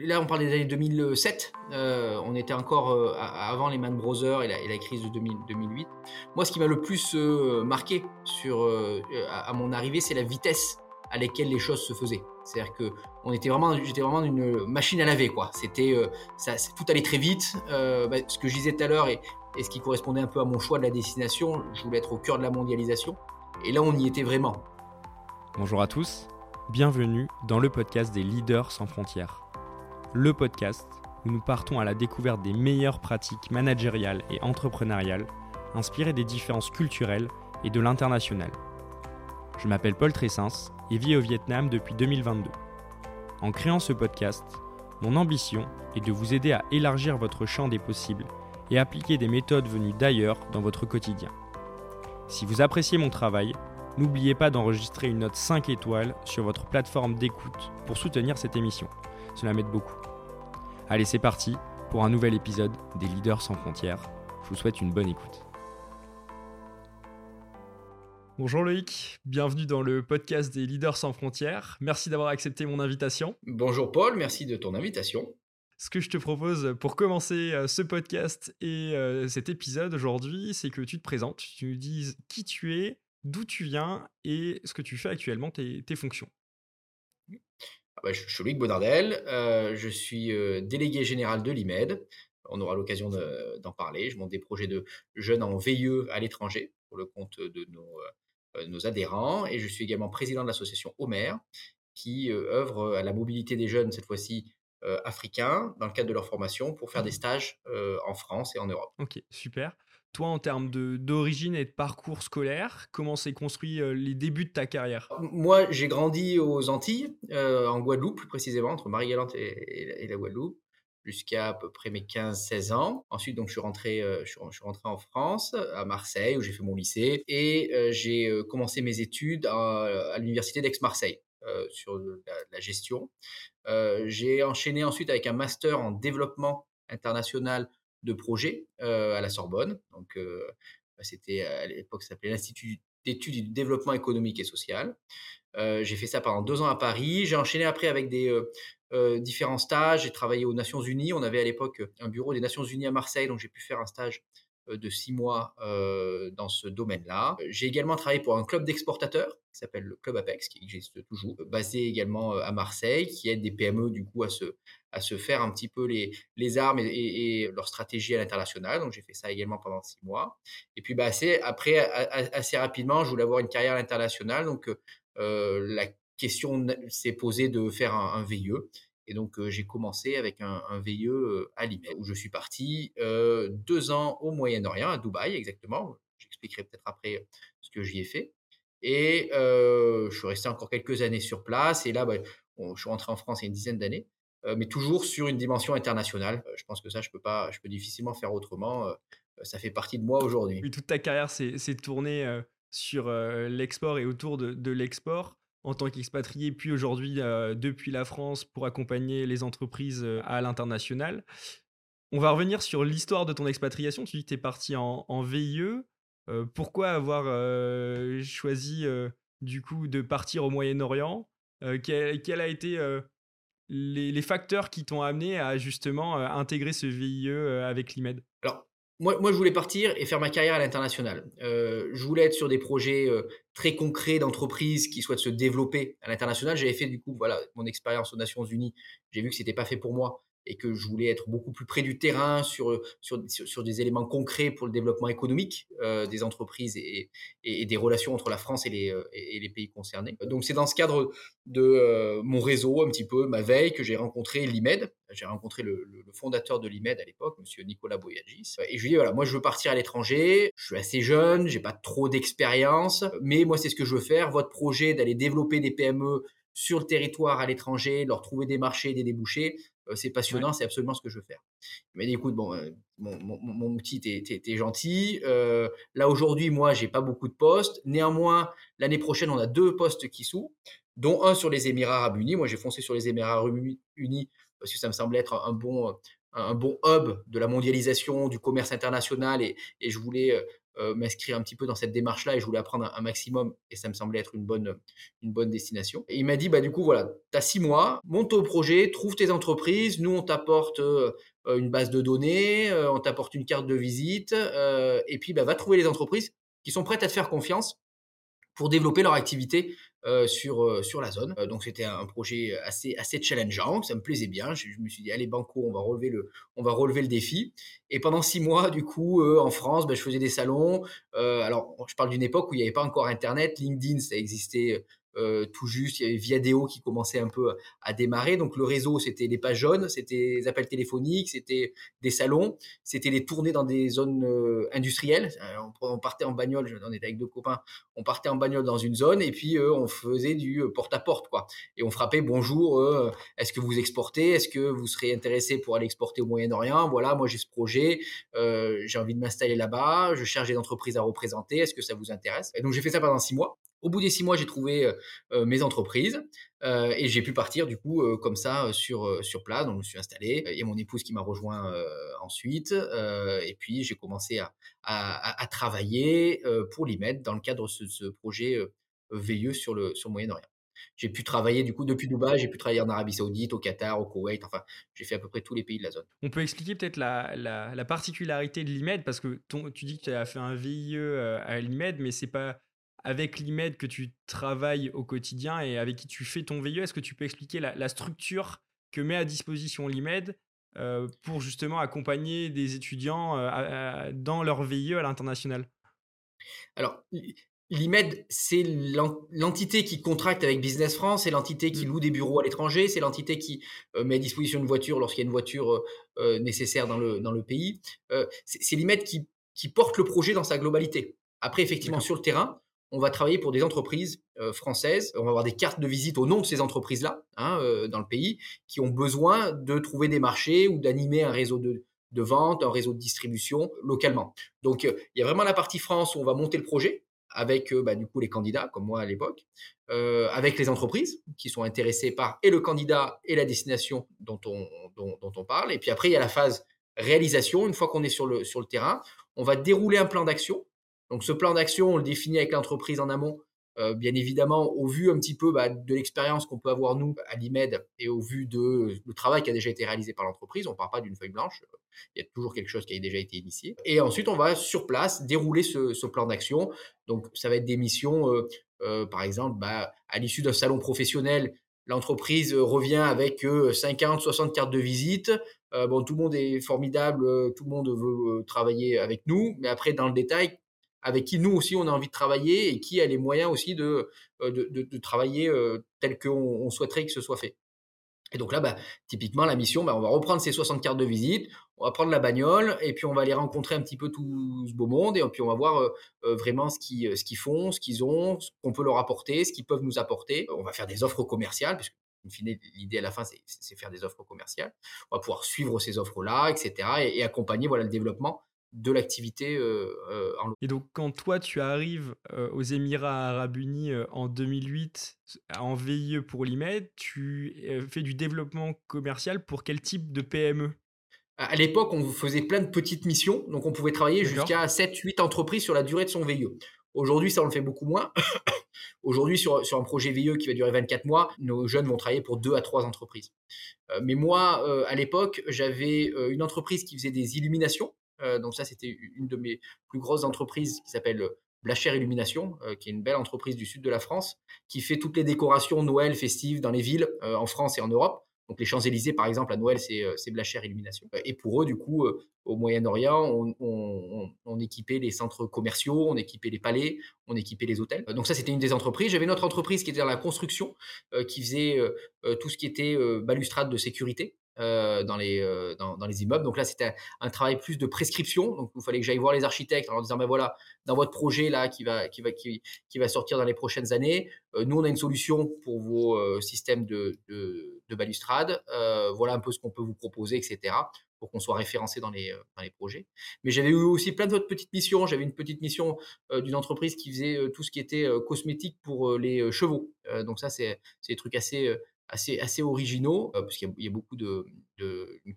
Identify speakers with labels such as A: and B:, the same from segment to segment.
A: Là, on parle des années 2007. Euh, on était encore euh, avant les Man Brothers et la, crise de 2008. Moi, ce qui m'a le plus euh, marqué sur, à, mon arrivée, c'est la vitesse à laquelle les choses se faisaient. C'est-à-dire que on était vraiment, j'étais vraiment une machine à laver, quoi. C'était, ça, tout allait très vite. Bah, ce que je disais tout à l'heure et ce qui correspondait un peu à mon choix de la destination, je voulais être au cœur de la mondialisation. Et là, on y était vraiment.
B: Bonjour à tous, bienvenue dans le podcast des leaders sans frontières le podcast où nous partons à la découverte des meilleures pratiques managériales et entrepreneuriales inspirées des différences culturelles et de l'international. Je m'appelle Paul Tressens et vis au Vietnam depuis 2022. En créant ce podcast, mon ambition est de vous aider à élargir votre champ des possibles et appliquer des méthodes venues d'ailleurs dans votre quotidien. Si vous appréciez mon travail, n'oubliez pas d'enregistrer une note 5 étoiles sur votre plateforme d'écoute pour soutenir cette émission. Cela m'aide beaucoup. Allez, c'est parti pour un nouvel épisode des Leaders sans frontières. Je vous souhaite une bonne écoute. Bonjour Loïc, bienvenue dans le podcast des Leaders sans frontières. Merci d'avoir accepté mon invitation.
A: Bonjour Paul, merci de ton invitation.
B: Ce que je te propose pour commencer euh, ce podcast et euh, cet épisode aujourd'hui, c'est que tu te présentes, tu nous dises qui tu es, d'où tu viens et ce que tu fais actuellement, tes fonctions.
A: Ah bah, je suis Loïc Bonardel, euh, je suis euh, délégué général de l'IMED. On aura l'occasion d'en parler. Je monte des projets de jeunes en VIE à l'étranger pour le compte de euh, nos, adhérents. Et je suis également président de l'association Homer, qui œuvre à la mobilité des jeunes, cette fois-ci africains, dans le cadre de leur formation, pour faire des mmh. stages en France et en Europe.
B: Ok, super. Toi, en termes d'origine et de parcours scolaire, comment s'est construit euh, les débuts de ta carrière?
A: Moi, j'ai grandi aux Antilles, euh, en Guadeloupe plus précisément, entre Marie-Galante et, la Guadeloupe, jusqu'à à peu près mes 15-16 ans. Ensuite, donc, je suis, rentré, euh, je, suis, rentré en France, à Marseille, où j'ai fait mon lycée, et j'ai commencé mes études à, l'université d'Aix-Marseille. sur la gestion. j'ai enchaîné ensuite avec un master en développement international de projets euh, à la Sorbonne. Donc, bah, c'était à l'époque, ça s'appelait l'Institut d'études du développement économique et social. J'ai fait ça pendant deux ans à Paris. J'ai enchaîné après avec des différents stages. J'ai travaillé aux Nations Unies. On avait à l'époque un bureau des Nations Unies à Marseille, donc j'ai pu faire un stage de six mois euh, dans ce domaine-là. J'ai également travaillé pour un club d'exportateurs qui s'appelle le Club Apex, qui existe toujours, basé également euh, à Marseille, qui aide des PME du coup à se, à se faire un petit peu les, les armes et, leur stratégie à l'international. Donc j'ai fait ça également pendant six mois. Et puis bah, assez, après, assez rapidement, je voulais avoir une carrière à l'international. Donc la question s'est posée de faire un, un VIE. Et donc, j'ai commencé avec un, un VIE à Lime, où je suis parti deux ans au Moyen-Orient, à Dubaï exactement. J'expliquerai peut-être après ce que j'y ai fait. Et je suis resté encore quelques années sur place. Et là, bah, je suis rentré en France il y a une dizaine d'années, mais toujours sur une dimension internationale. je pense que ça, je peux pas, je peux difficilement faire autrement. ça fait partie de moi aujourd'hui.
B: toute ta carrière s'est tournée sur l'export et autour de l'export en tant qu'expatrié, puis aujourd'hui euh, depuis la France pour accompagner les entreprises euh, à l'international. On va revenir sur l'histoire de ton expatriation. Tu dis que tu es parti en, VIE. Euh, pourquoi avoir choisi du coup de partir au Moyen-Orient? Quel, a été les, facteurs qui t'ont amené à justement intégrer ce VIE avec l'IMED?
A: Moi, moi, je voulais partir et faire ma carrière à l'international. Euh, je voulais être sur des projets euh, très concrets d'entreprise qui souhaitent se développer à l'international. J'avais fait du coup, voilà, mon expérience aux Nations Unies. J'ai vu que c'était pas fait pour moi et que je voulais être beaucoup plus près du terrain sur, sur, sur, des éléments concrets pour le développement économique euh, des entreprises et, des relations entre la France et les, euh, et les pays concernés. Donc c'est dans ce cadre de euh, mon réseau, un petit peu, ma veille, que j'ai rencontré l'IMED. J'ai rencontré le, fondateur de l'IMED à l'époque, monsieur Nicolas Boyagis. Et je lui ai dit, voilà, moi je veux partir à l'étranger, je suis assez jeune, j'ai pas trop d'expérience, mais moi c'est ce que je veux faire. Votre projet d'aller développer des PME sur le territoire à l'étranger, leur trouver des marchés, des débouchés, euh, c'est passionnant, c'est absolument ce que je veux faire. Il m'a dit, écoute, bon, euh, mon, mon, mon, petit, t'es, gentil. Euh, là, aujourd'hui, moi, j'ai pas beaucoup de postes. Néanmoins, l'année prochaine, on a deux postes qui s'ouvrent, dont un sur les Émirats Arabes Unis. Moi, j'ai foncé sur les Émirats Arabes Unis parce que ça me semblait être un bon, un bon hub de la mondialisation, du commerce international et, et je voulais euh, m'inscrire un petit peu dans cette démarche-là et je voulais apprendre un, maximum et ça me semblait être une bonne, une bonne destination. Et il m'a dit, bah, du coup, voilà, tu as six mois, monte au projet, trouve tes entreprises, nous on t'apporte euh, une base de données, euh, on t'apporte une carte de visite et puis bah, va trouver les entreprises qui sont prêtes à te faire confiance pour développer leur activité euh, sur, euh, sur la zone. Euh, donc c'était un projet assez, assez challengeant, ça me plaisait bien. Je, me suis dit, allez, Banco, on va relever le, on va relever le défi. Et pendant six mois, du coup, en France, ben, je faisais des salons. alors, je parle d'une époque où il n'y avait pas encore Internet. LinkedIn, ça existait euh, tout juste. Il y avait Viadeo qui commençait un peu à démarrer. Donc le réseau, c'était les pages jaunes, c'était les appels téléphoniques, c'était des salons, c'était les tournées dans des zones euh, industrielles. Euh, on, partait en bagnole, on était avec deux copains, on partait en bagnole dans une zone et puis on faisait du porte-à-porte. quoi. Et on frappait bonjour, est-ce que vous exportez? Est-ce que vous serez intéressé pour aller exporter au Moyen-Orient? Voilà, moi j'ai ce projet, j'ai envie de m'installer là-bas, je cherche des entreprises à représenter, est-ce que ça vous intéresse? Et donc j'ai fait ça pendant six mois. Au bout des six mois, j'ai trouvé euh, euh, mes entreprises euh, et j'ai pu partir du coup comme ça sur, sur place. Donc je me suis installé. Il y a mon épouse qui m'a rejoint ensuite et puis j'ai commencé à, à, travailler pour l'IMED dans le cadre de ce, projet veilleux sur le, sur Moyen-Orient. J'ai pu travailler du coup depuis Dubaï, j'ai pu travailler en Arabie Saoudite, au Qatar, au Koweït, enfin j'ai fait à peu près tous les pays de la zone.
B: On peut expliquer peut-être la, la, particularité de l'IMED parce que tu dis que tu as fait un VIE à l'IMED, mais c'est pas avec l'IMED que tu travailles au quotidien et avec qui tu fais ton VIE, est-ce que tu peux expliquer la, structure que met à disposition l'IMED euh, pour justement accompagner des étudiants euh, dans leur VIE à l'international?
A: Alors, l'IMED, c'est l'entité qui contracte avec Business France, c'est l'entité qui mmh. loue des bureaux à l'étranger, c'est l'entité qui euh, met à disposition une voiture lorsqu'il y a une voiture nécessaire dans le, dans le pays. c'est l'IMED qui, qui porte le projet dans sa globalité. Après, effectivement, sur le terrain, on va travailler pour des entreprises euh, françaises. On va avoir des cartes de visite au nom de ces entreprises-là hein, euh, dans le pays qui ont besoin de trouver des marchés ou d'animer un réseau de, vente, un réseau de distribution localement. Donc, euh, il y a vraiment la partie France où on va monter le projet avec bah, du coup les candidats, comme moi à l'époque, avec les entreprises qui sont intéressées par et le candidat et la destination dont on, dont, on parle. Et puis après, il y a la phase réalisation. Une fois qu'on est sur le, sur le terrain, on va dérouler un plan d'action donc ce plan d'action, on le définit avec l'entreprise en amont, euh, bien évidemment au vu un petit peu bah, de l'expérience qu'on peut avoir nous à l'IMED et au vu de le travail qui a déjà été réalisé par l'entreprise. On ne part pas d'une feuille blanche, il y a toujours quelque chose qui a déjà été initié. Et ensuite, on va sur place dérouler ce, plan d'action. Donc ça va être des missions, euh, euh, par exemple, bah, à l'issue d'un salon professionnel, l'entreprise revient avec 50, 60 cartes de visite. bon, tout le monde est formidable, tout le monde veut travailler avec nous, mais après, dans le détail, avec qui nous aussi on a envie de travailler et qui a les moyens aussi de, euh, de, travailler euh, tel qu'on souhaiterait que ce soit fait. Et donc là, bah, typiquement, la mission, bah, on va reprendre ces 60 cartes de visite, on va prendre la bagnole et puis on va aller rencontrer un petit peu tout ce beau monde et puis on va voir euh, vraiment ce qu'ils ce font, ce qu'ils ont, ce qu'on peut leur apporter, ce qu'ils peuvent nous apporter. On va faire des offres commerciales, puisque l'idée à la fin, c'est faire des offres commerciales. On va pouvoir suivre ces offres-là, etc. et, et accompagner voilà, le développement de l'activité euh, euh, en
B: Et donc, quand toi, tu arrives euh, aux Émirats arabes unis en 2008 en VIE pour l'IMED, tu fais du développement commercial pour quel type de PME
A: à l'époque, on faisait plein de petites missions, donc on pouvait travailler jusqu'à 7-8 entreprises sur la durée de son VIE. Aujourd'hui, ça, on le fait beaucoup moins. Aujourd'hui, sur, sur, un projet VIE qui va durer 24 mois, nos jeunes vont travailler pour 2 à 3 entreprises. mais moi, à l'époque, j'avais une entreprise qui faisait des illuminations. Euh, donc ça, c'était une de mes plus grosses entreprises qui s'appelle euh, Blacher Illumination, euh, qui est une belle entreprise du sud de la France, qui fait toutes les décorations Noël festives dans les villes en France et en Europe. Donc les Champs-Élysées, par exemple, à Noël, c'est Blacher Illumination. Et pour eux, du coup, au Moyen-Orient, on, équipait les centres commerciaux, on équipait les palais, on équipait les hôtels. Donc ça, c'était une des entreprises. J'avais une autre entreprise qui était dans la construction, qui faisait tout ce qui était balustrade de sécurité. Euh, dans, les, euh, dans, les immeubles. Donc là, c'était un, travail plus de prescription. Donc il fallait que j'aille voir les architectes en leur disant, ben voilà, dans votre projet là qui va, qui va, qui, va sortir dans les prochaines années, euh, nous on a une solution pour vos systèmes de, de, de balustrade. voilà un peu ce qu'on peut vous proposer, etc pour qu'on soit référencé dans les, dans les projets. Mais j'avais eu aussi plein d'autres petites missions. J'avais une petite mission d'une entreprise qui faisait tout ce qui était cosmétique pour les chevaux. donc ça, c'est des trucs assez, assez, assez originaux, parce qu'il y, a beaucoup de,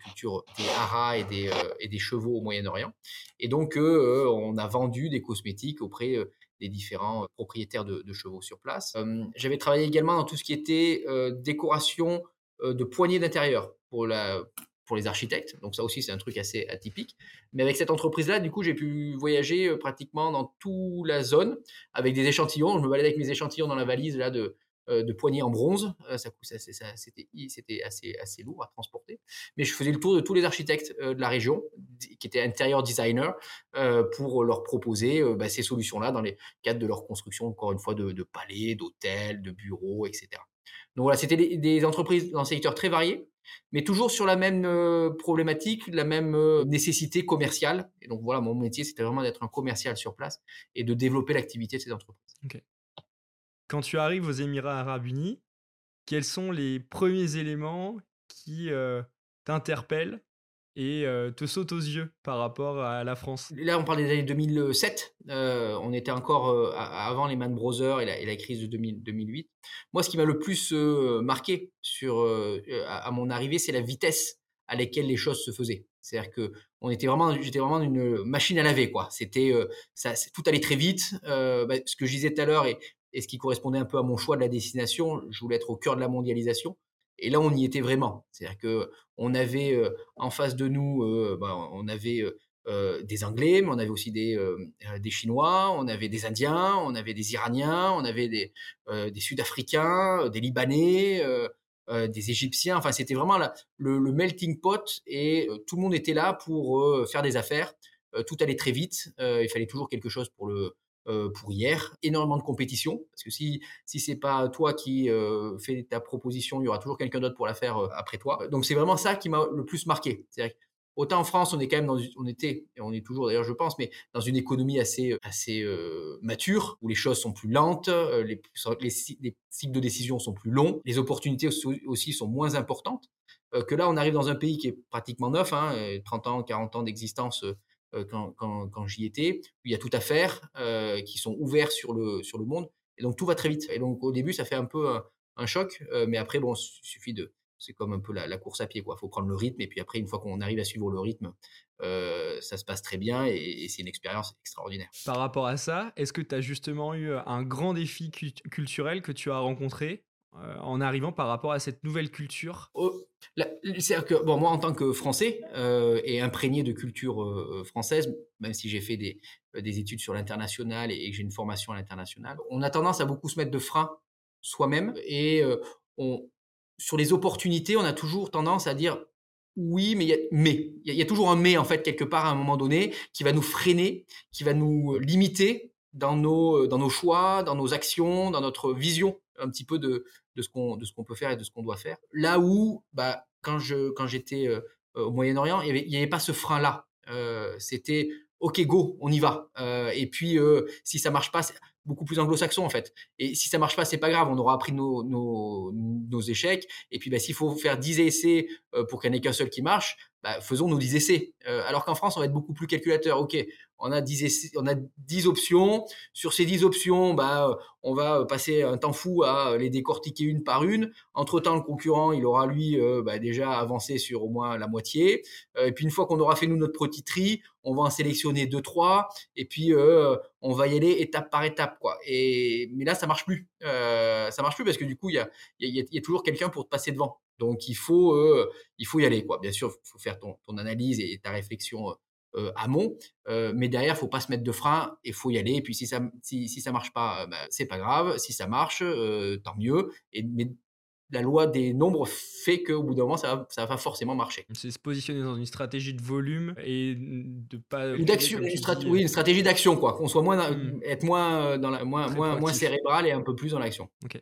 A: culture des haras et des, et des chevaux au Moyen-Orient. Et donc, on a vendu des cosmétiques auprès des différents propriétaires de, chevaux sur place. J'avais travaillé également dans tout ce qui était décoration de poignées d'intérieur pour les architectes. Donc ça aussi, c'est un truc assez atypique. Mais avec cette entreprise-là, du coup, j'ai pu voyager euh, pratiquement dans toute la zone avec des échantillons. Je me baladais avec mes échantillons dans la valise là de, euh, de poignées en bronze. Euh, ça, c'était assez, assez lourd à transporter. Mais je faisais le tour de tous les architectes de la région qui étaient intérieur designer pour leur proposer bah, ces solutions-là dans les cadres de leur construction, encore une fois, de, de palais, d'hôtels, de bureaux, etc. Donc voilà, c'était des, entreprises dans un secteur très varié mais toujours sur la même euh, problématique, la même euh, nécessité commerciale. Et donc voilà, mon métier, c'était vraiment d'être un commercial sur place et de développer l'activité de ces entreprises.
B: Quand tu arrives aux Émirats arabes unis, quels sont les premiers éléments qui euh, t'interpellent et te saute aux yeux par rapport à la France?
A: Là, on parle des années 2007. on était encore avant les Man Brothers et la, crise de 2008. Moi, ce qui m'a le plus marqué à, mon arrivée, c'est la vitesse à laquelle les choses se faisaient. C'est-à-dire que on était vraiment, j'étais vraiment une machine à laver, quoi. C'était, tout allait très vite. Bah, ce que je disais tout à l'heure et, et ce qui correspondait un peu à mon choix de la destination, je voulais être au cœur de la mondialisation. Et là, on y était vraiment. C'est-à-dire que on avait euh, en face de nous, euh, ben, on avait euh, des Anglais, mais on avait aussi des, Chinois, on avait des Indiens, on avait des Iraniens, on avait des, Sud-Africains, des Libanais, des Égyptiens. Enfin, c'était vraiment le, melting pot et tout le monde était là pour faire des affaires. tout allait très vite. il fallait toujours quelque chose pour le pour hier, énormément de compétition, parce que si si c'est pas toi qui euh, fais ta proposition, il y aura toujours quelqu'un d'autre pour la faire euh, après toi. Donc c'est vraiment ça qui m'a le plus marqué. Autant en France, on est quand même dans, on était et on est toujours d'ailleurs, je pense, mais dans une économie assez assez mature où les choses sont plus lentes, les, les, cycles de décision sont plus longs, les opportunités aussi sont moins importantes. que là, on arrive dans un pays qui est pratiquement neuf, hein, 30 ans, 40 ans d'existence euh, quand, quand, quand j'y étais, où il y a tout à faire, qui sont ouverts sur le, sur le monde. Et donc tout va très vite. Et donc au début, ça fait un peu un, choc, mais après, bon, il suffit de. C'est comme un peu la, la, course à pied, quoi. Il faut prendre le rythme, et puis après, une fois qu'on arrive à suivre le rythme, euh, ça se passe très bien et, et c'est une expérience extraordinaire.
B: Par rapport à ça, est-ce que tu as justement eu un grand défi culturel que tu as rencontré euh, en arrivant par rapport à cette nouvelle culture?
A: C'est-à-dire que bon, moi, en tant que Français euh, et imprégné de culture euh, française, même si j'ai fait des, des, études sur l'international et, que j'ai une formation à l'international, on a tendance à beaucoup se mettre de frein soi-même et sur les opportunités, on a toujours tendance à dire oui, mais il y a, mais. Il y, a toujours un mais en fait quelque part à un moment donné qui va nous freiner, qui va nous limiter dans nos choix, dans nos actions, dans notre vision un petit peu de, de ce qu'on de ce qu'on peut faire et de ce qu'on doit faire. Là où, bah, quand je quand j'étais euh, au Moyen-Orient, il n'y avait, pas ce frein-là. Euh, c'était OK, go, on y va. Euh, et puis, si ça marche pas, c'est beaucoup plus anglo-saxon en fait. Et si ça marche pas, c'est pas grave, on aura appris nos, nos, nos échecs. Et puis, bah, s'il faut faire 10 essais pour qu'il n'y en ait qu'un seul qui marche, bah, faisons nos 10 essais. alors qu'en France, on va être beaucoup plus calculateur. OK, on a 10, on a 10 options. Sur ces 10 options, bah, on va passer un temps fou à les décortiquer une par une. Entre-temps, le concurrent, il aura lui euh, bah, déjà avancé sur au moins la moitié. Euh, et puis une fois qu'on aura fait nous notre petit tri, on va en sélectionner deux trois. Et puis euh, on va y aller étape par étape, quoi. Et mais là, ça marche plus. ça marche plus parce que du coup, il y a, y, a, y a toujours quelqu'un pour te passer devant. Donc il faut, il faut y aller, quoi. Bien sûr, il faut faire ton, ton analyse et ta réflexion euh, amont. Euh, mais derrière, faut pas se mettre de frein et faut y aller. Et puis si ça si, si ça marche pas, bah, c'est pas grave. Si ça marche, tant mieux. Et mais la loi des nombres fait qu'au bout d'un moment, ça va, ça va forcément marcher.
B: C'est se positionner dans une stratégie de volume et de pas.
A: Une action, une oui, une stratégie d'action, quoi. Qu'on soit moins, mmh. être moins dans la, moins, moins, moins, cérébral et un peu plus dans l'action.
B: Ok.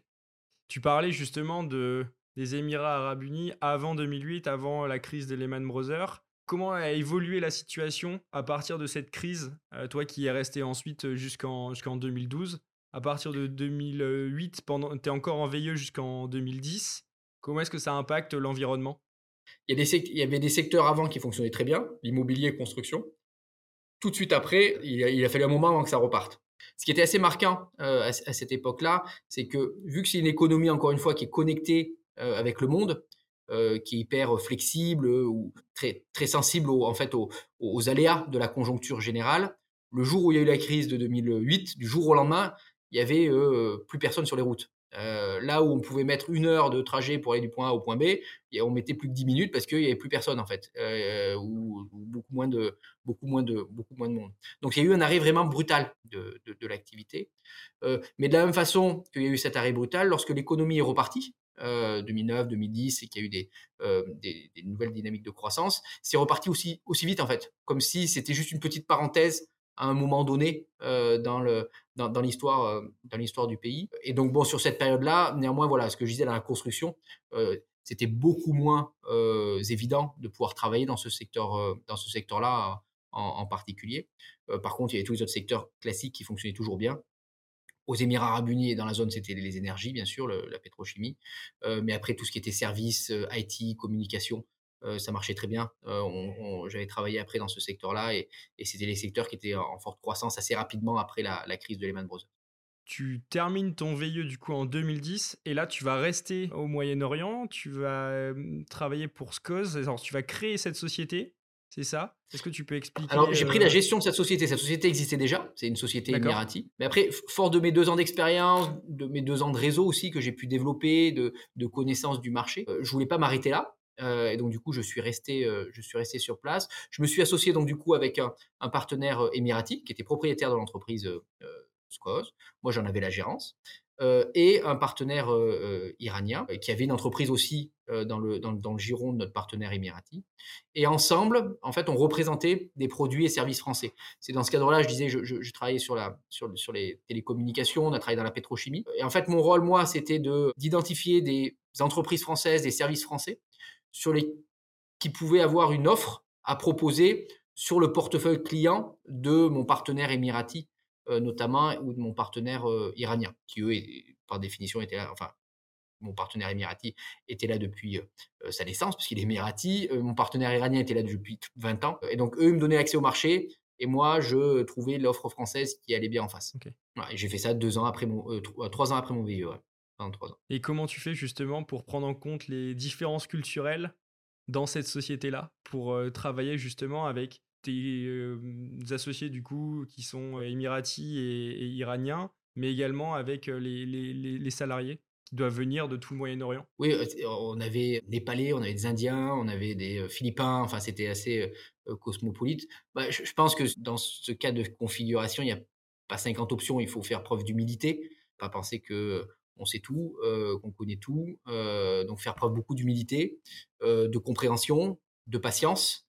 B: Tu parlais justement de des Émirats Arabes Unis avant 2008, avant la crise des Lehman Brothers comment a évolué la situation à partir de cette crise euh, Toi qui es resté ensuite jusqu'en jusqu'en 2012, à partir de 2008, tu es encore en veilleux jusqu'en 2010. Comment est-ce que ça impacte l'environnement?
A: Il y, avait des secteurs avant qui fonctionnaient très bien, l'immobilier, construction. Tout de suite après, il a, fallu un moment avant que ça reparte. Ce qui était assez marquant euh, à, cette époque-là, c'est que vu que c'est une économie, encore une fois, qui est connectée avec le monde. qui est hyper flexible ou très, très sensible en fait aux, aléas de la conjoncture générale. Le jour où il y a eu la crise de 2008, du jour au lendemain, il y avait plus personne sur les routes. Euh, là où on pouvait mettre une heure de trajet pour aller du point A au point B, on mettait plus que 10 minutes parce qu'il n'y avait plus personne en fait, euh, ou, beaucoup moins de beaucoup moins de beaucoup moins de monde. Donc il y a eu un arrêt vraiment brutal de, de, l'activité. Euh, mais de la même façon qu'il y a eu cet arrêt brutal, lorsque l'économie est repartie, 2009, 2010, et qu'il y a eu des, des, nouvelles dynamiques de croissance, c'est reparti aussi aussi vite en fait, comme si c'était juste une petite parenthèse à un moment donné euh, euh, dans l'histoire du pays. Et donc bon sur cette période-là, néanmoins voilà ce que je disais dans la construction, euh, c'était beaucoup moins évident de pouvoir travailler dans ce secteur secteur-là en, en, particulier. par contre, il y avait tous les autres secteurs classiques qui fonctionnaient toujours bien. Aux Émirats Arabes Unis et dans la zone, c'était les énergies, bien sûr, la pétrochimie. mais après, tout ce qui était services, IT, communication, ça marchait très bien. J'avais travaillé après dans ce secteur-là et, c'était les secteurs qui étaient en forte croissance assez rapidement après la, crise de Lehman Brothers.
B: Tu termines ton VIE du coup en 2010 et là tu vas rester au Moyen-Orient, tu vas travailler pour alors tu vas créer cette société, c'est ça? Est-ce que tu peux expliquer
A: Alors j'ai pris la gestion de cette société, cette société existait déjà, c'est une société émirati. Mais après, fort de mes deux ans d'expérience, de mes deux ans de réseau aussi que j'ai pu développer, de, de connaissances du marché, je voulais pas m'arrêter là. Euh, et donc du coup, je suis resté, euh, je suis resté sur place. Je me suis associé donc du coup avec un, un partenaire euh, émirati qui était propriétaire de l'entreprise euh, Scoz. Moi, j'en avais la gérance. Et un partenaire iranien qui avait une entreprise aussi dans, le, dans, le giron de notre partenaire émirati. Et ensemble, en fait, on représentait des produits et services français. C'est dans ce cadre-là, je disais, je, travaillais sur, la, sur, sur les télécommunications, on a travaillé dans la pétrochimie. Et en fait, mon rôle, moi, c'était de, d'identifier des entreprises françaises, des services français sur les, qui pouvaient avoir une offre à proposer sur le portefeuille client de mon partenaire émirati, euh, notamment, ou de mon partenaire euh, iranien, qui eux, par définition, étaient là, enfin, mon partenaire émirati était là depuis euh, sa naissance, puisqu'il est émirati. mon partenaire iranien était là depuis 20 ans. Et donc, eux, ils me donnaient accès au marché. Et moi, je trouvais l'offre française qui allait bien en face. j'ai fait ça deux ans après mon, trois ans après mon VIE.
B: Et comment tu fais justement pour prendre en compte les différences culturelles dans cette société-là, pour euh, travailler justement avec tes euh, associés du coup qui sont euh, émiratis et, iraniens, mais également avec les, les, les, salariés qui doivent venir de tout le Moyen-Orient
A: Oui, on avait des Népalais, on avait des Indiens, on avait des Philippins, enfin c'était assez cosmopolite. Bah, je, pense que dans ce cas de configuration, il n'y a pas 50 options, il faut faire preuve d'humilité, pas penser que on sait tout, euh, qu'on connaît tout. Euh, donc faire preuve beaucoup d'humilité, euh, de compréhension, de patience,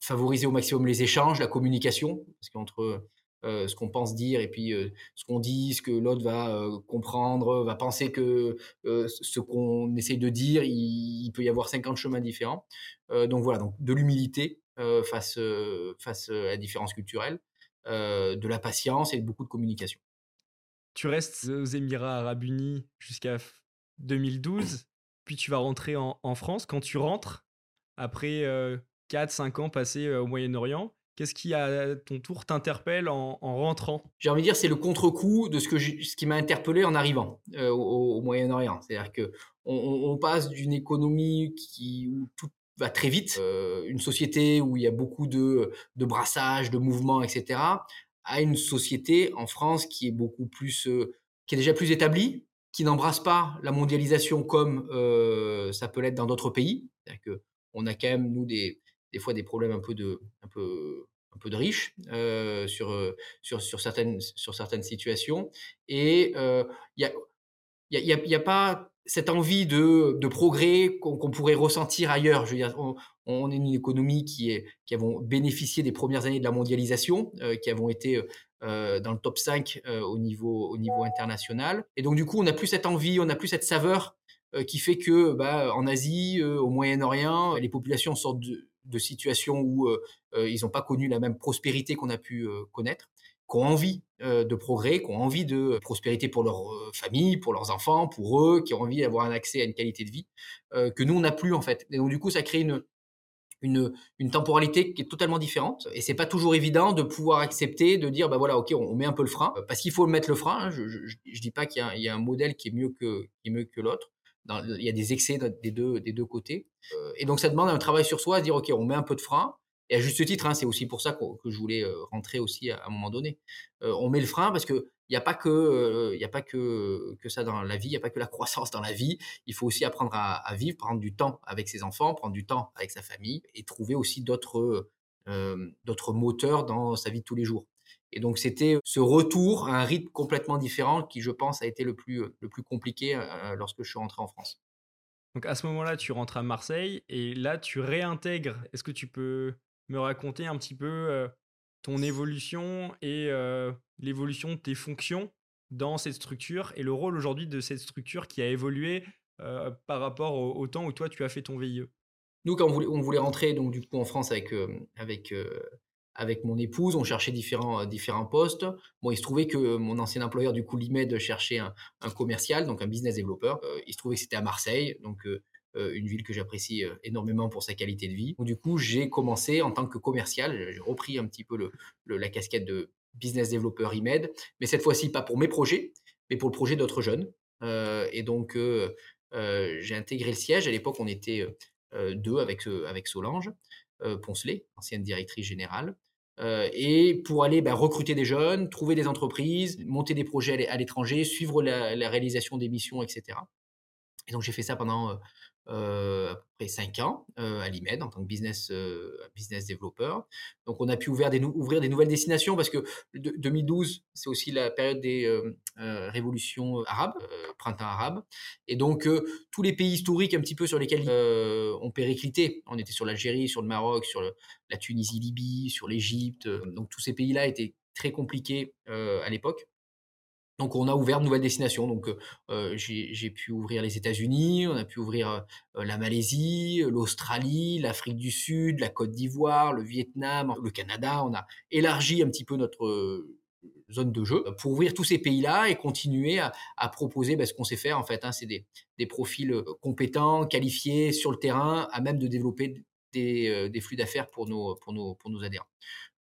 A: favoriser au maximum les échanges, la communication, parce qu'entre ce qu'on pense dire et puis ce qu'on dit, ce que l'autre va comprendre, va penser que ce qu'on essaye de dire, il, peut y avoir 50 chemins différents. donc voilà, donc de l'humilité face, face à la différence culturelle, de la patience et beaucoup de communication.
B: Tu restes aux Émirats arabes unis jusqu'à 2012, puis tu vas rentrer en, France. Quand tu rentres, après 4-5 ans passés au Moyen-Orient, qu'est-ce qui, à ton tour, t'interpelle en, rentrant?
A: J'ai envie de dire, c'est le contre-coup de ce, que ce qui m'a interpellé en arrivant au, Moyen-Orient. C'est-à-dire que on, passe d'une économie qui, où tout va très vite, une société où il y a beaucoup de, brassage, de mouvements, etc., à une société en France qui est beaucoup plus, qui est déjà plus établie, qui n'embrasse pas la mondialisation comme ça peut l'être dans d'autres pays. C'est-à-dire que on a quand même nous des, des fois des problèmes un peu de, un peu, un peu de riches euh, sur, sur, sur, certaines, sur certaines situations. Et il y a, y, a, y a pas cette envie de, de progrès qu'on pourrait ressentir ailleurs. On, est une économie qui, est, qui avons bénéficié des premières années de la mondialisation, euh, qui avons été euh, dans le top 5 euh, au, niveau, au niveau international. Et donc, du coup, on n'a plus cette envie, on n'a plus cette saveur qui fait que bah, en Asie, au Moyen-Orient, les populations sortent de, de situations où ils n'ont pas connu la même prospérité qu'on a pu connaître qui ont envie de progrès, qui ont envie de prospérité pour leur famille, pour leurs enfants, pour eux, qui ont envie d'avoir un accès à une qualité de vie que nous on n'a plus en fait. Et donc du coup ça crée une une, temporalité qui est totalement différente. Et c'est pas toujours évident de pouvoir accepter, de dire, bah voilà, ok, on, met un peu le frein, parce qu'il faut mettre le frein. Hein. Je, je, dis pas qu'il y, y, a un modèle qui est mieux que, qui est mieux que l'autre. Il y a des excès des deux, des deux côtés. et donc, ça demande un travail sur soi, à dire, OK, on met un peu de frein. Et à juste titre, hein, c'est aussi pour ça que, je voulais rentrer aussi à, un moment donné. on met le frein parce que il n'y a pas que a pas que que ça dans la vie, il n'y a pas que la croissance dans la vie. Il faut aussi apprendre à, à, vivre, prendre du temps avec ses enfants, prendre du temps avec sa famille et trouver aussi d'autres d'autres moteurs dans sa vie de tous les jours. Et donc c'était ce retour à un rythme complètement différent qui, je pense, a été le plus, le plus compliqué euh, lorsque je suis rentré en France.
B: Donc à ce moment-là, tu rentres à Marseille et là, tu réintègres. Est-ce que tu peux me raconter un petit peu euh, ton évolution et euh, l'évolution de tes fonctions dans cette structure et le rôle aujourd'hui de cette structure qui a évolué par rapport au, temps où toi, tu as fait ton VIE
A: Nous, quand on voulait, on voulait rentrer donc, du coup, en France avec, avec avec mon épouse, on cherchait différents, euh, différents postes. Bon, il se trouvait que mon ancien employeur, du coup, l'IMED, cherchait un, commercial, donc un business developer. Euh, il se trouvait que c'était à Marseille, donc euh, une ville que j'apprécie énormément pour sa qualité de vie. Du coup, j'ai commencé en tant que commercial. J'ai repris un petit peu le, la casquette de business developer IMED, mais cette fois-ci pas pour mes projets, mais pour le projet d'autres jeunes. et donc, j'ai intégré le siège. À l'époque, on était deux avec, avec Solange. Poncelet, ancienne directrice générale. Euh, et pour aller bah, recruter des jeunes, trouver des entreprises, monter des projets à l'étranger, suivre la, réalisation des missions, etc. Et donc j'ai fait ça pendant euh, à peu près 5 ans à l'IMED en tant que business, euh, business developer. Donc on a pu ouvrir des, ouvrir des nouvelles destinations parce que 2012, c'est aussi la période des révolutions arabes, printemps arabe. Et donc tous les pays historiques un petit peu sur lesquels on périclité, on était sur l'Algérie, sur le Maroc, sur la Tunisie, Libye, sur l'Égypte. donc tous ces pays-là étaient très compliqués à l'époque. Donc on a ouvert de nouvelles destinations. Donc euh, j'ai pu ouvrir les États-Unis, on a pu ouvrir euh, la Malaisie, l'Australie, l'Afrique du Sud, la Côte d'Ivoire, le Vietnam, le Canada. On a élargi un petit peu notre euh, zone de jeu pour ouvrir tous ces pays-là et continuer à, proposer bah, ce qu'on sait faire en fait. Hein, c'est des, profils compétents, qualifiés sur le terrain, à même de développer des, flux d'affaires pour nos adhérents.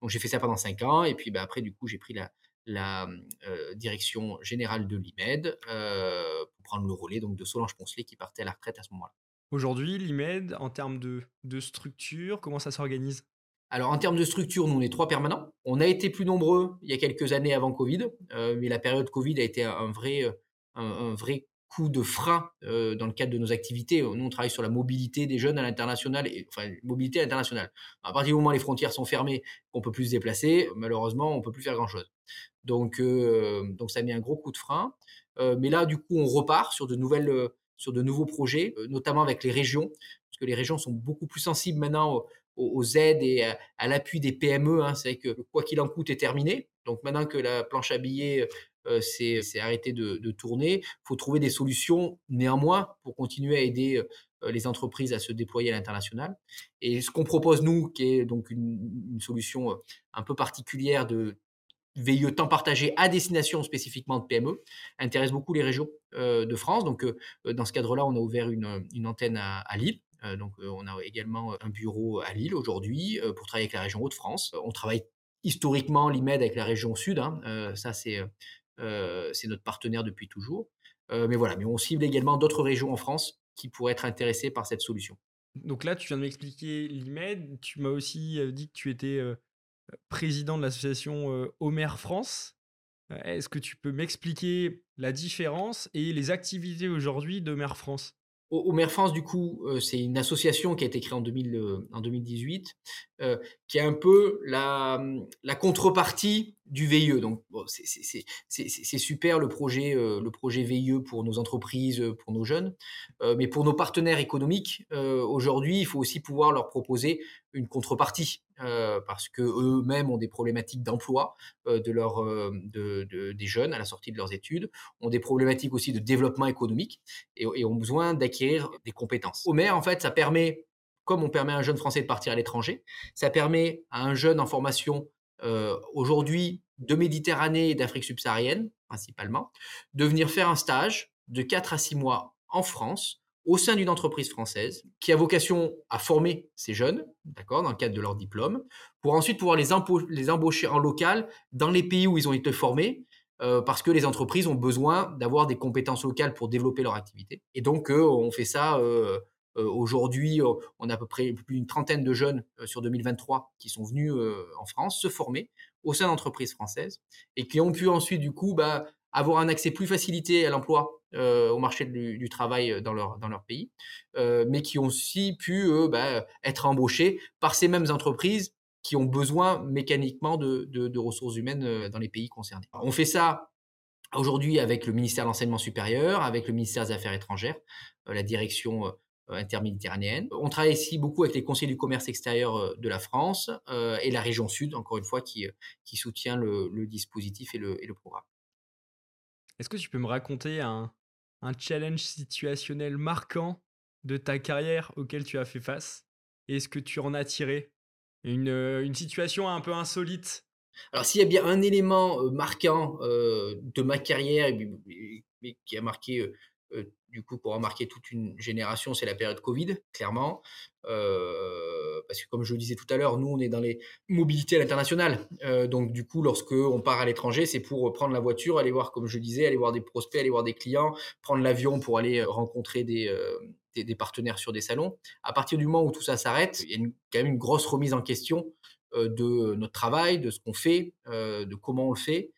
A: Donc j'ai fait ça pendant cinq ans et puis bah, après du coup j'ai pris la, la euh, direction générale de l'IMED euh, pour prendre le relais donc, de Solange Poncelet qui partait à la retraite à ce moment-là.
B: Aujourd'hui, l'IMED, en termes de, de structure, comment ça s'organise?
A: Alors en termes de structure, nous on est trois permanents. On a été plus nombreux il y a quelques années avant Covid, euh, mais la période Covid a été un vrai, un vrai coup de frein euh, dans le cadre de nos activités. Nous, on travaille sur la mobilité des jeunes à l'international, enfin, mobilité internationale. À partir du moment où les frontières sont fermées, qu'on peut plus se déplacer, malheureusement, on peut plus faire grand-chose. Donc, euh, donc, ça mis un gros coup de frein. Euh, mais là, du coup, on repart sur de nouvelles, sur de nouveaux projets, notamment avec les régions, parce que les régions sont beaucoup plus sensibles maintenant aux, aides et à, l'appui des PME. Hein. C'est que quoi qu'il en coûte est terminé. Donc maintenant que la planche à billets euh, c'est arrêté de, tourner. Il faut trouver des solutions néanmoins pour continuer à aider euh, les entreprises à se déployer à l'international. Et ce qu'on propose, nous, qui est donc une, solution euh, un peu particulière de VIE temps partagé à destination spécifiquement de PME, intéresse beaucoup les régions de France. Donc, dans ce cadre-là, on a ouvert une, antenne à, Lille. donc, on a également un bureau à Lille aujourd'hui pour travailler avec la région Hauts-de-France. On travaille historiquement l'IMED avec la région Sud. Hein. ça, c'est c'est notre partenaire depuis toujours. Euh, mais voilà, mais on cible également d'autres régions en France qui pourraient être intéressées par cette solution.
B: Donc là, tu viens de m'expliquer l'IMED. Tu m'as aussi euh, dit que tu étais président de l'association Homer France. Est-ce que tu peux m'expliquer la différence et les activités aujourd'hui d'Homer France?
A: Homer France, du coup, c'est une association qui a été créée en, 2018, qui est un peu la, la contrepartie du VIE. Donc, c'est super le projet, euh, le projet VIE pour nos entreprises, pour nos jeunes, euh, mais pour nos partenaires économiques, euh, aujourd'hui, il faut aussi pouvoir leur proposer une contrepartie parce que eux-mêmes ont des problématiques d'emploi de leur, de, des jeunes à la sortie de leurs études, ont des problématiques aussi de développement économique et, ont besoin d'acquérir des compétences. Homer, en fait, ça permet comme on permet à un jeune français de partir à l'étranger, ça permet à un jeune en formation euh, aujourd'hui de Méditerranée et d'Afrique subsaharienne principalement, de venir faire un stage de 4 à 6 mois en France au sein d'une entreprise française qui a vocation à former ces jeunes, d'accord, dans le cadre de leur diplôme, pour ensuite pouvoir les, les embaucher en local dans les pays où ils ont été formés, parce que les entreprises ont besoin d'avoir des compétences locales pour développer leur activité. Et donc, on fait ça Aujourd'hui, on a à peu près plus d'une trentaine de jeunes sur 2023 qui sont venus en France se former au sein d'entreprises françaises et qui ont pu ensuite, du coup, bah, avoir un accès plus facilité à l'emploi au marché du, travail dans leur, dans leur pays, mais qui ont aussi pu bah, être embauchés par ces mêmes entreprises qui ont besoin mécaniquement de, ressources humaines dans les pays concernés. On fait ça aujourd'hui avec le ministère de l'Enseignement supérieur, avec le ministère des Affaires étrangères, la direction interméditerranéenne. On travaille ici beaucoup avec les conseils du commerce extérieur euh, de la France euh, et la région sud, encore une fois, qui, qui soutient le, dispositif et le, et le programme.
B: Est-ce que tu peux me raconter un, un challenge situationnel marquant de ta carrière auquel tu as fait face et est-ce que tu en as tiré? Une, une situation un peu insolite
A: alors s'il y a bien un élément marquant de ma carrière qui a marqué du coup, pour marquer toute une génération, c'est la période Covid, clairement. Euh, parce que comme je le disais tout à l'heure, nous, on est dans les mobilités à l'international. Euh, donc, du coup, lorsque on part à l'étranger, c'est pour prendre la voiture, aller voir, comme je disais, aller voir des prospects, aller voir des clients, prendre l'avion pour aller rencontrer des, euh, partenaires sur des salons. À partir du moment où tout ça s'arrête, il y a quand même une grosse remise en question de notre travail, de ce qu'on fait, de comment on le fait.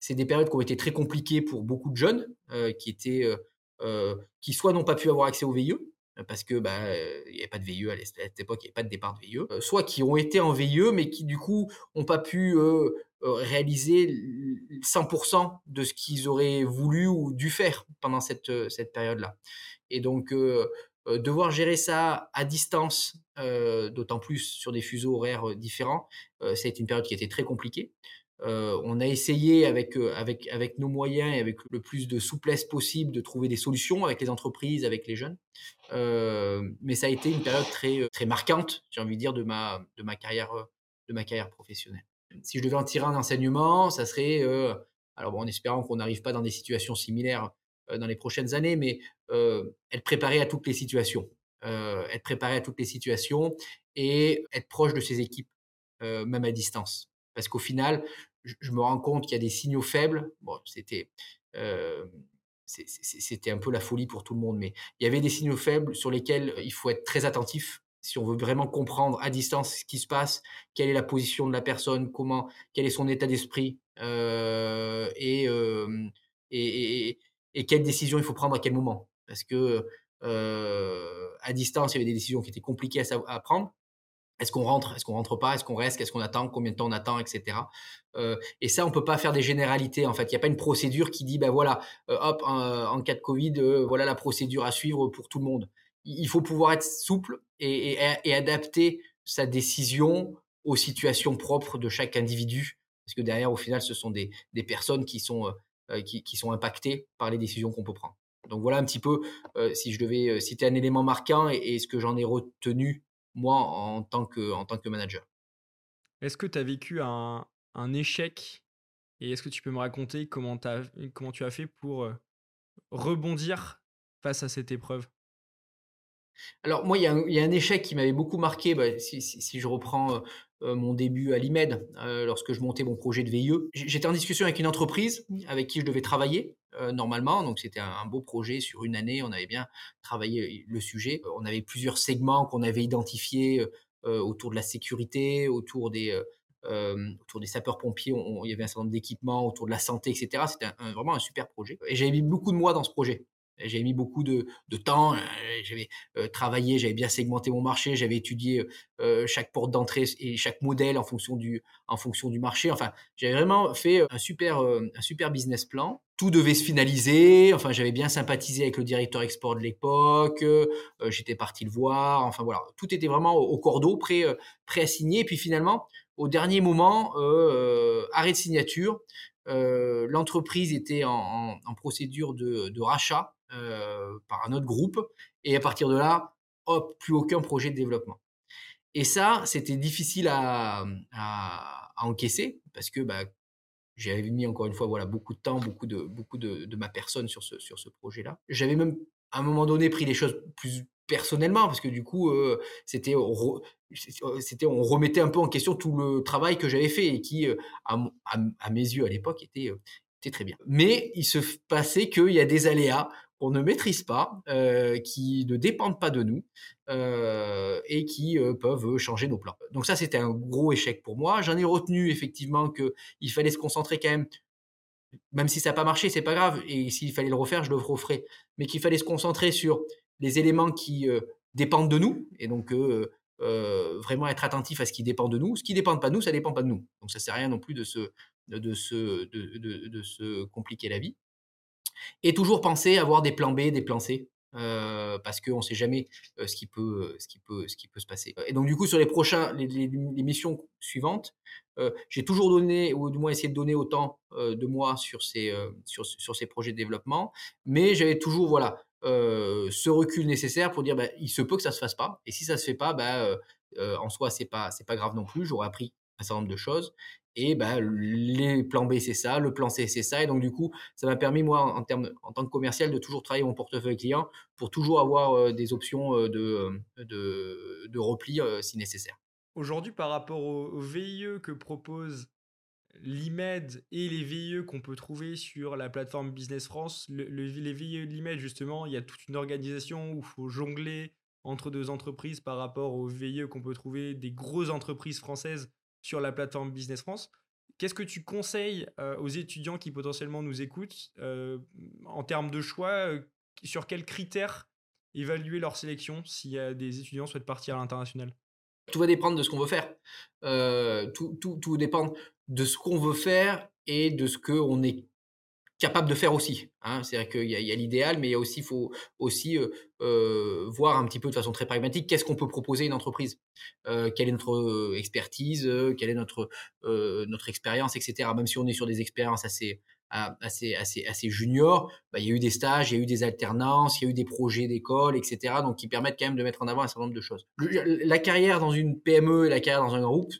A: C'est des périodes qui ont été très compliquées pour beaucoup de jeunes euh, qui étaient, euh, euh, qui soit n'ont pas pu avoir accès au VIE parce que bah il n'y avait pas de VIE à cette époque, il n'y avait pas de départ de VIE, soit qui ont été en VIE mais qui du coup n'ont pas pu réaliser 100% de ce qu'ils auraient voulu ou dû faire pendant cette, cette période-là. Et donc devoir gérer ça à distance, d'autant plus sur des fuseaux horaires différents, ça a été une période qui était très compliquée. Euh, on a essayé avec, euh, avec, nos moyens et avec le plus de souplesse possible de trouver des solutions avec les entreprises, avec les jeunes. Euh, mais ça a été une période très, marquante, j'ai envie de dire, de ma, carrière, professionnelle. Si je devais en tirer un enseignement, ça serait, alors en espérant qu'on n'arrive pas dans des situations similaires dans les prochaines années, mais être préparé à toutes les situations. être préparé à toutes les situations et être proche de ses équipes, même à distance. Parce qu'au final, je, me rends compte qu'il y a des signaux faibles. Bon, c'était euh, c'était un peu la folie pour tout le monde, mais il y avait des signaux faibles sur lesquels il faut être très attentif si on veut vraiment comprendre à distance ce qui se passe, quelle est la position de la personne, comment, quel est son état d'esprit euh, et, euh, et, il faut prendre à quel moment. Parce que à distance, il y avait des décisions qui étaient compliquées à prendre. Est-ce qu'on rentre Est-ce qu'on rentre pas Est-ce qu'on reste Qu'est-ce qu'on attend Combien de temps on attend Etc. Euh, et ça, on peut pas faire des généralités. En fait, il n'y a pas une procédure qui dit, ben voilà, euh, hop, en, cas de Covid, euh, voilà la procédure à suivre pour tout le monde. Il faut pouvoir être souple et, adapter sa décision aux situations propres de chaque individu, parce que derrière, au final, ce sont des, personnes qui sont qui, sont impactées par les décisions qu'on peut prendre. Donc voilà un petit peu si je devais citer un élément marquant et ce que j'en ai retenu moi en tant que, en tant que manager.
B: Est-ce que tu as vécu un, un échec? Et est-ce que tu peux me raconter comment, as, comment tu as fait pour rebondir face à cette épreuve?
A: Alors moi, il y, a un, échec qui m'avait beaucoup marqué, bah, si, je reprends mon début à l'IMED, lorsque je montais mon projet de VIE. J'étais en discussion avec une entreprise avec qui je devais travailler normalement, donc c'était un, beau projet sur une année, on avait bien travaillé le sujet. On avait plusieurs segments qu'on avait identifiés autour de la sécurité, autour des... autour des sapeurs-pompiers, il y avait un certain nombre d'équipements autour de la santé, etc. C'était vraiment un super projet. Et j'avais mis beaucoup de mois dans ce projet. J'avais mis beaucoup de, temps, euh, j'avais euh, travaillé, j'avais bien segmenté mon marché, j'avais étudié euh, chaque porte d'entrée et chaque modèle en fonction du, en fonction du marché. Enfin, j'avais vraiment fait un super, un super business plan. Tout devait se finaliser. Enfin, j'avais bien sympathisé avec le directeur export de l'époque. J'étais parti le voir. Enfin voilà, tout était vraiment au, cordeau, prêt, prêt à signer. Et puis finalement, au dernier moment, arrêt de signature. L'entreprise était en, procédure de, rachat par un autre groupe. Et à partir de là, hop, plus aucun projet de développement. Et ça, c'était difficile à, à, encaisser parce que bah, j'avais mis encore une fois voilà beaucoup de temps, beaucoup de beaucoup de, de ma personne sur ce sur ce projet-là. J'avais même à un moment donné pris les choses plus personnellement, parce que du coup, c'était c'était on remettait un peu en question tout le travail que j'avais fait et qui, à, à, mes yeux à l'époque, était, était très bien. Mais il se passait qu'il y a des aléas qu'on ne maîtrise pas, euh, qui ne dépendent pas de nous euh, et qui euh, peuvent changer nos plans. Donc ça, c'était un gros échec pour moi. J'en ai retenu effectivement qu'il fallait se concentrer quand même, même si ça n'a pas marché, c'est pas grave. Et s'il fallait le refaire, je le referai. Mais qu'il fallait se concentrer sur les éléments qui dépendent de nous et donc vraiment être attentif à ce qui dépend de nous. Ce qui ne dépend pas de nous, ça ne dépend pas de nous. Donc ça ne sert à rien non plus de se, compliquer la vie. Et toujours penser à avoir des plans B, des plans C. Euh, parce qu'on ne sait jamais euh, ce, qui peut, euh, ce, qui peut, se passer. Et donc du coup, sur les prochains, les, missions suivantes, j'ai toujours donné, ou du moins essayé de donner autant de moi sur ces, sur, sur, ces projets de développement, mais j'avais toujours voilà, ce recul nécessaire pour dire bah, il se peut que ça ne se fasse pas, et si ça ne se fait pas, bah, en soi, ce n'est pas, pas grave non plus, j'aurais appris un certain nombre de choses. Et bah, les plans B, c'est ça, le plan C, c'est ça. Et donc, du coup, ça m'a permis, moi, en, en tant que commercial, de toujours travailler mon portefeuille client pour toujours avoir euh, des options euh, de, de, de, repli euh, si nécessaire.
B: Aujourd'hui, par rapport aux, VIE que propose l'IMED et les VIE qu'on peut trouver sur la plateforme Business France, les VIE de l'IMED, justement, il y a toute une organisation où il faut jongler entre deux entreprises par rapport aux VIE qu'on peut trouver des grosses entreprises françaises sur la plateforme Business France. Qu'est-ce que tu conseilles euh, aux étudiants qui potentiellement nous écoutent euh, en termes de choix euh, Sur quels critères évaluer leur sélection si des étudiants souhaitent partir à l'international?
A: Tout va dépendre de ce qu'on veut faire. tout, tout, tout dépend de ce qu'on veut faire et de ce qu'on est capable de faire aussi. Hein. C'est-à-dire qu'il y a, l'idéal, mais il y a aussi, faut aussi euh, euh, voir un petit peu de façon très pragmatique qu'est-ce qu'on peut proposer à une entreprise, euh, quelle est notre expertise, quelle est notre notre expérience, etc. Même si on est sur des expériences assez assez assez assez juniors, bah, il y a eu des stages, il y a eu des alternances, il y a eu des projets d'école, etc. Donc qui permettent quand même de mettre en avant un certain nombre de choses. La carrière dans une PME et la carrière dans un groupe,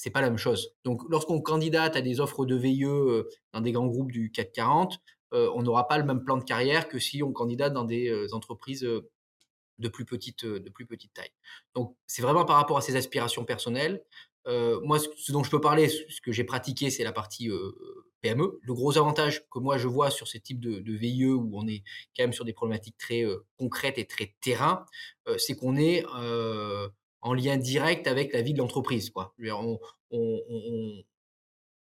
A: c'est pas la même chose. Donc, lorsqu'on candidate à des offres de VIE euh, dans des grands groupes du 440, euh, on n'aura pas le même plan de carrière que si on candidate dans des euh, entreprises de plus petite taille. Donc, c'est vraiment par rapport à ses aspirations personnelles. moi, ce dont je peux parler, ce que j'ai pratiqué, c'est la partie PME. Le gros avantage que moi je vois sur ce type de, de VIE où on est quand même sur des problématiques très concrètes et très terrain, c'est qu'on est, en lien direct avec la vie de l'entreprise. Quoi.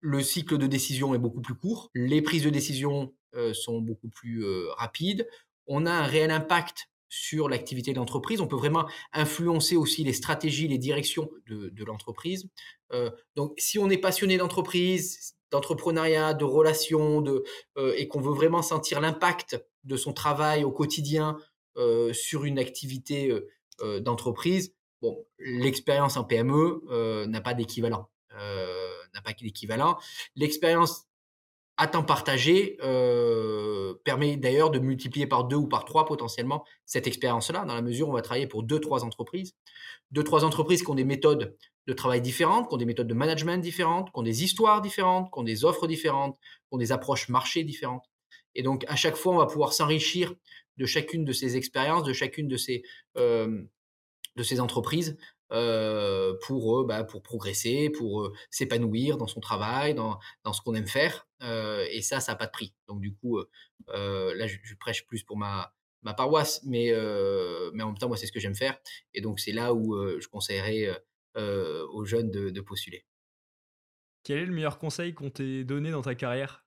A: le cycle de décision est beaucoup plus court, les prises de décision euh, sont beaucoup plus euh, rapides, on a un réel impact sur l'activité de l'entreprise, on peut vraiment influencer aussi les stratégies, les directions de, l'entreprise. Euh, donc si on est passionné d'entreprise, d'entrepreneuriat, de relations, de, et qu'on veut vraiment sentir l'impact de son travail au quotidien sur une activité d'entreprise, L'expérience en PME euh, n'a pas d'équivalent. Euh, n'a pas d'équivalent. L'expérience à temps partagé euh, permet d'ailleurs de multiplier par deux ou par trois potentiellement cette expérience-là, dans la mesure où on va travailler pour deux, trois entreprises. Deux, trois entreprises qui ont des méthodes de travail différentes, qui ont des méthodes de management différentes, qui ont des histoires différentes, qui ont des offres différentes, qui ont des approches marché différentes. Et donc, à chaque fois, on va pouvoir s'enrichir de chacune de ces expériences, de chacune de ces, de ces entreprises euh, pour, bah, pour progresser, pour s'épanouir dans son travail, dans, dans ce qu'on aime faire. et ça, ça n'a pas de prix. Donc du coup, là, je, prêche plus pour ma, ma paroisse, mais, mais en même temps, moi, c'est ce que j'aime faire. Et donc, c'est là où je conseillerais aux jeunes de, de, postuler.
B: Quel est le meilleur conseil qu'on t'ait donné dans ta carrière?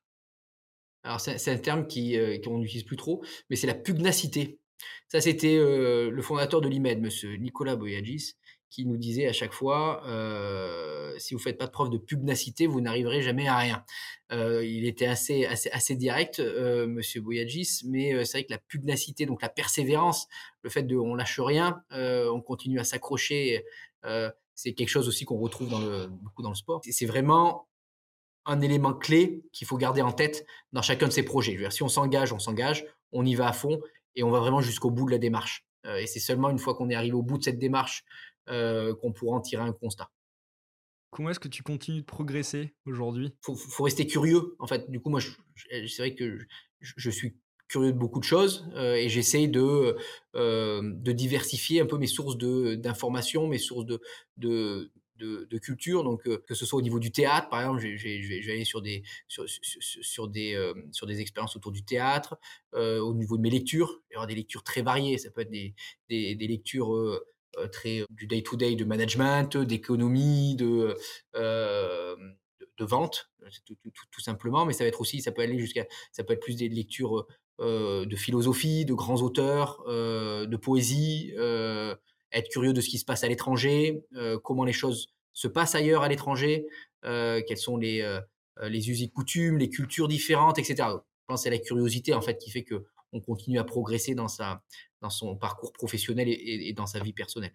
A: Alors c'est un terme qui qu'on n'utilise plus trop, mais c'est la pugnacité. Ça, c'était euh, le fondateur de l'IMED, monsieur Nicolas Boyagis, qui nous disait à chaque fois euh, si vous faites pas de preuve de pugnacité, vous n'arriverez jamais à rien. Euh, il était assez, assez, assez direct, monsieur Boyagis, mais c'est vrai que la pugnacité, donc la persévérance, le fait de on lâche rien, on continue à s'accrocher, c'est quelque chose aussi qu'on retrouve dans le, beaucoup dans le sport. C'est vraiment un élément clé qu'il faut garder en tête dans chacun de ces projets. Je veux dire, si on s'engage, on s'engage, on y va à fond et on va vraiment jusqu'au bout de la démarche. Euh, et c'est seulement une fois qu'on est arrivé au bout de cette démarche euh, qu'on pourra en tirer un constat.
B: Comment est-ce que tu continues de progresser aujourd'hui?
A: Il faut, rester curieux, en fait. Du coup, moi, c'est vrai que je, suis curieux de beaucoup de choses et j'essaye de, de diversifier un peu mes sources d'informations, mes sources de, de, de, culture. Donc, que ce soit au niveau du théâtre, par exemple, je vais aller sur des, sur, des, sur des expériences autour du théâtre. au niveau de mes lectures, il y aura des lectures très variées. Ça peut être des, des, lectures très du day-to-day de management, d'économie, de, de, vente, tout, tout, simplement. Mais ça va être aussi, ça peut aller jusqu'à, ça peut être plus des lectures de philosophie, de grands auteurs, de poésie, être curieux de ce qui se passe à l'étranger, comment les choses se passent ailleurs à l'étranger, quelles sont les, les us et coutumes, les cultures différentes, etc. Je pense que c'est la curiosité en fait qui fait que on continue à progresser dans sa, dans son parcours professionnel et, dans sa vie personnelle.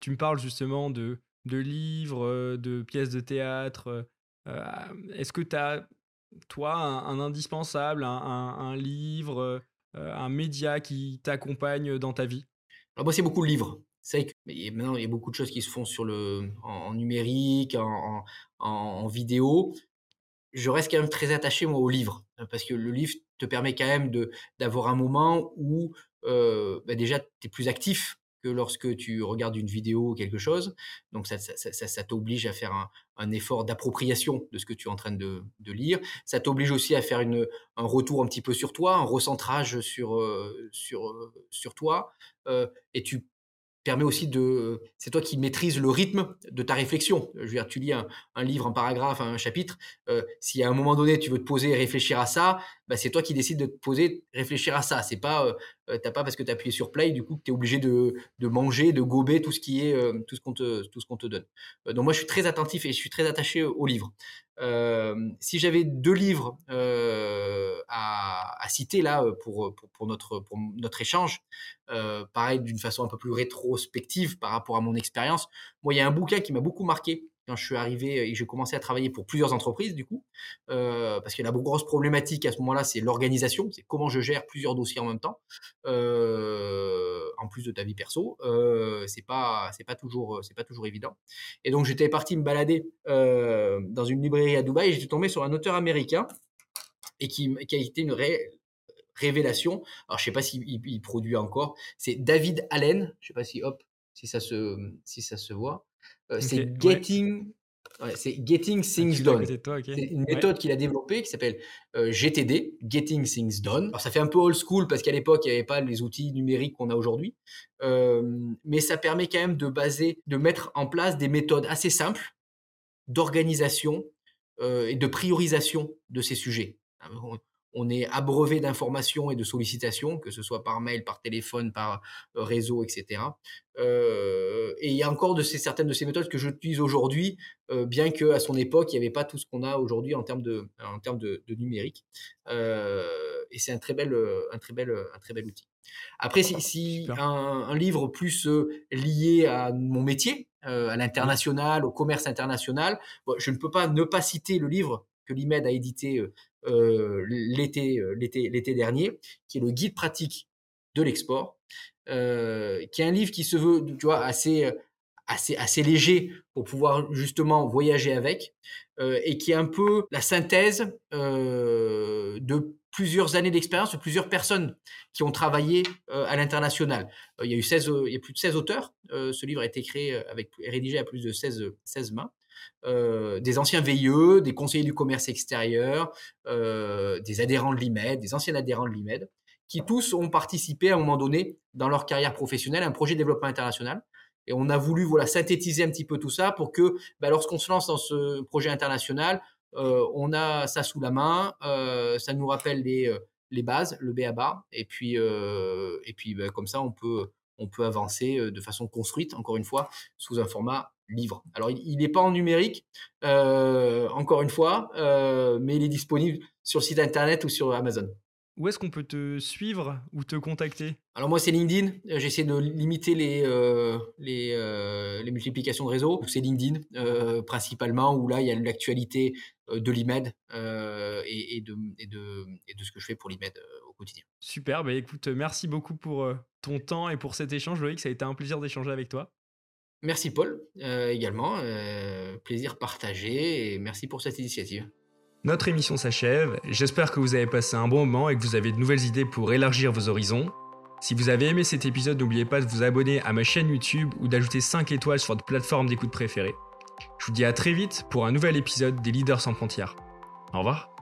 B: Tu me parles justement de, de livres, de pièces de théâtre. Est-ce que tu as, toi, un, indispensable, un, livre, un média qui t'accompagne dans ta vie?
A: Alors moi, c'est beaucoup de livres. C'est vrai que maintenant, il y a beaucoup de choses qui se font sur le, en, numérique, en, vidéo. Je reste quand même très attaché, moi, au livre. Parce que le livre te permet quand même d'avoir un moment où euh, bah, déjà, tu es plus actif que lorsque tu regardes une vidéo ou quelque chose. Donc, ça, ça, t'oblige à faire un, effort d'appropriation de ce que tu es en train de, lire. Ça t'oblige aussi à faire une, un retour un petit peu sur toi, un recentrage sur, euh, sur, euh, sur toi. et tu permet aussi de. C'est toi qui maîtrises le rythme de ta réflexion. Je veux dire, tu lis un, livre, un paragraphe, un chapitre. Euh, si à un moment donné tu veux te poser et réfléchir à ça, bah, c'est toi qui décides de te poser, réfléchir à ça. C'est pas, euh, euh, t'as pas parce que tu as appuyé sur play, du coup, tu es obligé de, manger, de gober tout ce qui est, qu'on te, tout ce qu'on te donne. donc moi, je suis très attentif et je suis très attaché au livre. Si j'avais deux livres à, à, citer là pour, pour, pour, notre, notre échange, pareil d'une façon un peu plus rétrospective par rapport à mon expérience, moi, il y a un bouquin qui m'a beaucoup marqué quand je suis arrivé et j'ai commencé à travailler pour plusieurs entreprises, du coup, euh, parce que la grosse problématique à ce moment-là, c'est l'organisation, c'est comment je gère plusieurs dossiers en même temps, euh, en plus de ta vie perso. Euh, c'est pas, c'est pas toujours, c'est pas toujours évident. Et donc j'étais parti me balader euh, dans une librairie à Dubaï et j'étais tombé sur un auteur américain et qui, a été une révélation. Alors je sais pas s'il il produit encore. C'est David Allen. Je sais pas si hop, si ça se, si ça se voit. Euh, c'est Getting, c'est Getting ah, Things Done. C'est une méthode qu'il a développée qui s'appelle euh, GTD, Getting Things Done. Alors ça fait un peu old school parce qu'à l'époque il n'y avait pas les outils numériques qu'on a aujourd'hui, euh, mais ça permet quand même de baser, de mettre en place des méthodes assez simples d'organisation et de priorisation de ces sujets on est abreuvé d'informations et de sollicitations, que ce soit par mail, par téléphone, par euh, réseau, etc. Euh, et il y a encore de ces, certaines de ces méthodes que j'utilise aujourd'hui, euh, bien qu'à son époque, il n'y avait pas tout ce qu'on a aujourd'hui en termes de, en termes de, numérique. et c'est un très bel, un très bel, un très bel outil. Après, si, un, livre plus lié à mon métier, à l'international, au commerce international, je ne peux pas ne pas citer le livre que l'IMED a édité euh, l'été, euh, l'été, l'été dernier, qui est le guide pratique de l'export, euh, qui est un livre qui se veut, tu vois, assez, assez, assez léger pour pouvoir justement voyager avec, et qui est un peu la synthèse de plusieurs années d'expérience de plusieurs personnes qui ont travaillé à l'international. il, y a eu 16, il y a plus de 16 auteurs. ce livre a été créé avec, rédigé à plus de 16, 16 mains. Euh, des anciens VIE, des conseillers du commerce extérieur, euh, des adhérents de l'IMED, des anciens adhérents de l'IMED, qui tous ont participé à un moment donné dans leur carrière professionnelle à un projet de développement international. Et on a voulu voilà synthétiser un petit peu tout ça pour que bah, lorsqu'on se lance dans ce projet international, euh, on a ça sous la main, ça nous rappelle les, les bases, le BABA, et puis, et puis bah, comme ça on peut, on peut avancer de façon construite, encore une fois, sous un format livre. Alors, il n'est pas en numérique, euh, encore une fois, euh, mais il est disponible sur le site internet ou sur Amazon.
B: Où est-ce qu'on peut te suivre ou te contacter?
A: Alors moi c'est LinkedIn, euh, j'essaie de limiter les, les, les, multiplications de réseaux. C'est LinkedIn principalement où là il y a l'actualité de l'IMED et, de, et, de, et, de, ce que je fais pour l'IMED au quotidien.
B: Super, bah écoute, merci beaucoup pour ton temps et pour cet échange Loïc, ça a été un plaisir d'échanger avec toi.
A: Merci Paul, euh, également. Euh, plaisir partagé et merci pour cette initiative.
B: Notre émission s'achève, j'espère que vous avez passé un bon moment et que vous avez de nouvelles idées pour élargir vos horizons. Si vous avez aimé cet épisode, n'oubliez pas de vous abonner à ma chaîne YouTube ou d'ajouter 5 étoiles sur votre plateforme d'écoute préférée. Je vous dis à très vite pour un nouvel épisode des Leaders sans frontières. Au revoir